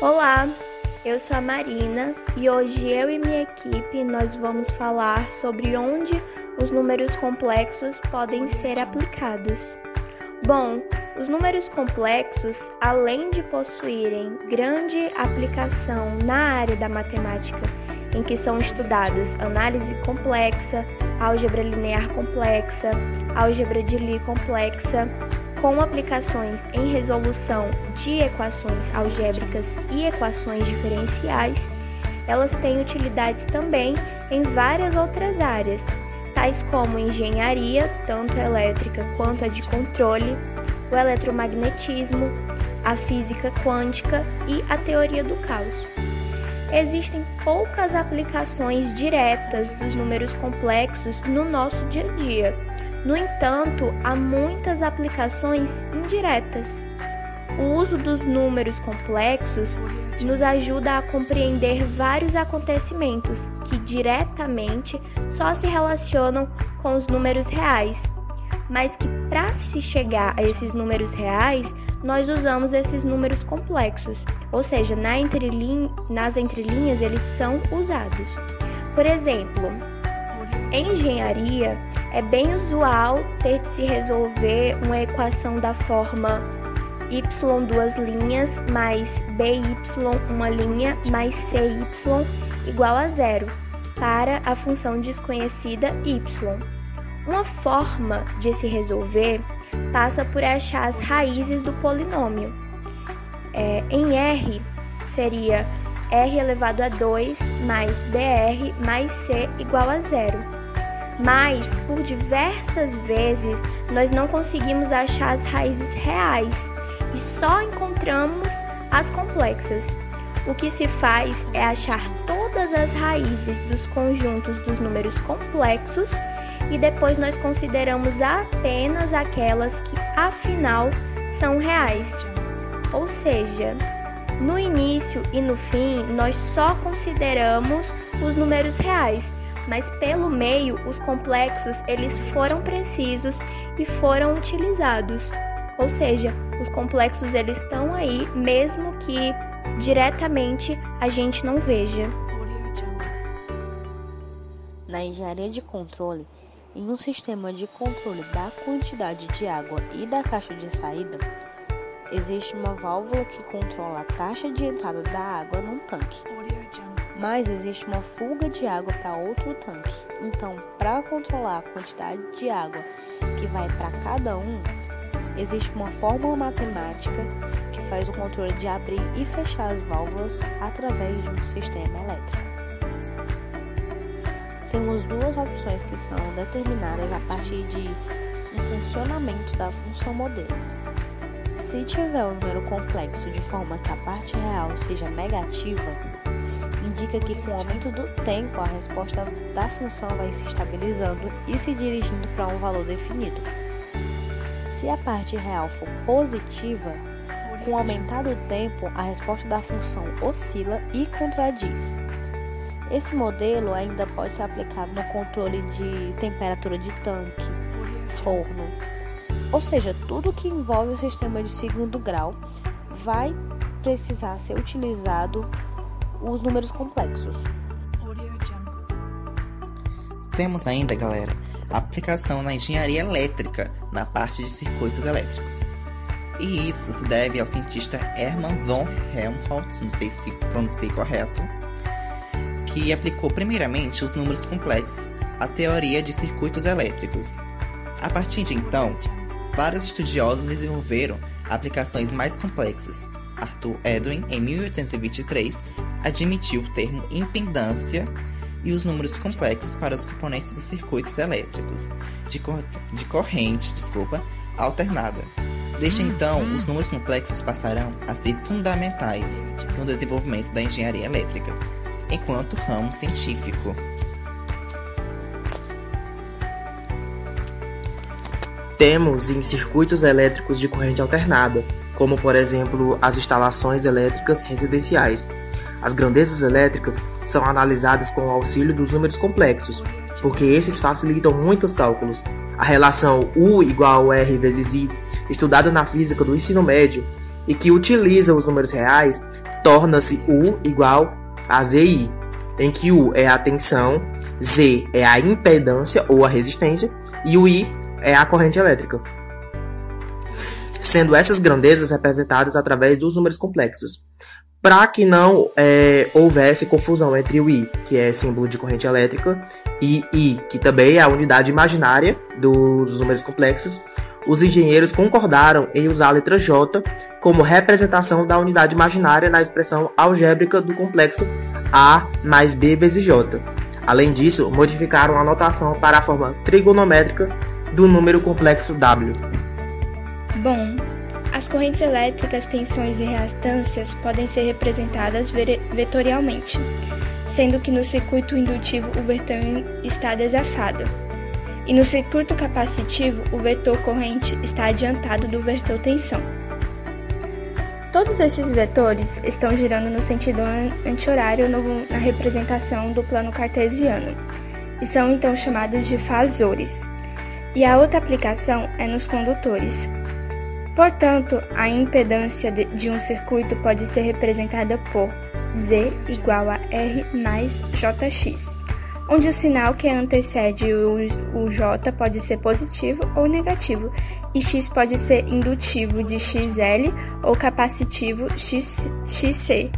Olá, eu sou a Marina e hoje eu e minha equipe nós vamos falar sobre onde os números complexos podem ser aplicados. Bom, os números complexos, além de possuírem grande aplicação na área da matemática, em que são estudados análise complexa, álgebra linear complexa, álgebra de Lie complexa, com aplicações em resolução de equações algébricas e equações diferenciais, elas têm utilidades também em várias outras áreas, tais como engenharia, tanto elétrica quanto a de controle, o eletromagnetismo, a física quântica e a teoria do caos. Existem poucas aplicações diretas dos números complexos no nosso dia a dia no entanto, há muitas aplicações indiretas. O uso dos números complexos nos ajuda a compreender vários acontecimentos que diretamente só se relacionam com os números reais, mas que para se chegar a esses números reais, nós usamos esses números complexos, ou seja, na nas entrelinhas eles são usados. Por exemplo, em engenharia, é bem usual ter de se resolver uma equação da forma y duas linhas mais by uma linha mais cy igual a zero para a função desconhecida y. Uma forma de se resolver passa por achar as raízes do polinômio. É, em R seria r elevado a 2 mais dr mais c igual a zero mas por diversas vezes nós não conseguimos achar as raízes reais e só encontramos as complexas. O que se faz é achar todas as raízes dos conjuntos dos números complexos e depois nós consideramos apenas aquelas que afinal são reais. Ou seja, no início e no fim nós só consideramos os números reais mas pelo meio os complexos eles foram precisos e foram utilizados. Ou seja, os complexos eles estão aí mesmo que diretamente a gente não veja. Na engenharia de controle, em um sistema de controle da quantidade de água e da caixa de saída, existe uma válvula que controla a taxa de entrada da água num tanque mas existe uma fuga de água para outro tanque. Então, para controlar a quantidade de água que vai para cada um, existe uma fórmula matemática que faz o controle de abrir e fechar as válvulas através de um sistema elétrico. Temos duas opções que são determinadas a partir de um funcionamento da função modelo. Se tiver um número complexo de forma que a parte real seja negativa, indica que com o aumento do tempo a resposta da função vai se estabilizando e se dirigindo para um valor definido. Se a parte real for positiva, com o aumentar do tempo a resposta da função oscila e contradiz. Esse modelo ainda pode ser aplicado no controle de temperatura de tanque, forno, ou seja, tudo que envolve o sistema de segundo grau vai precisar ser utilizado os números complexos. Temos ainda, galera, aplicação na engenharia elétrica, na parte de circuitos elétricos. E isso se deve ao cientista Hermann von Helmholtz, não sei se pronunciei correto, que aplicou primeiramente os números complexos à teoria de circuitos elétricos. A partir de então, vários estudiosos desenvolveram aplicações mais complexas. Arthur Edwin, em 1823, admitiu o termo impedância e os números complexos para os componentes dos circuitos elétricos de, cor de corrente desculpa, alternada. Desde então, os números complexos passarão a ser fundamentais no desenvolvimento da engenharia elétrica, enquanto ramo científico. Temos em circuitos elétricos de corrente alternada, como por exemplo as instalações elétricas residenciais, as grandezas elétricas são analisadas com o auxílio dos números complexos, porque esses facilitam muito os cálculos. A relação U igual a R vezes I, estudada na física do ensino médio, e que utiliza os números reais, torna-se U igual a ZI, em que U é a tensão, Z é a impedância ou a resistência e o I é a corrente elétrica. Sendo essas grandezas representadas através dos números complexos. Para que não é, houvesse confusão entre o I, que é símbolo de corrente elétrica, e I, que também é a unidade imaginária dos números complexos, os engenheiros concordaram em usar a letra J como representação da unidade imaginária na expressão algébrica do complexo A mais B vezes J. Além disso, modificaram a notação para a forma trigonométrica do número complexo W. Bom, as correntes elétricas, tensões e reatâncias podem ser representadas vetorialmente, sendo que no circuito indutivo o vetor está desafado, e no circuito capacitivo o vetor corrente está adiantado do vetor tensão. Todos esses vetores estão girando no sentido anti-horário na representação do plano cartesiano e são então chamados de fasores. E a outra aplicação é nos condutores, Portanto, a impedância de um circuito pode ser representada por Z igual a R mais JX, onde o sinal que antecede o, J pode ser positivo ou negativo, e X pode ser indutivo de XL ou capacitivo XC.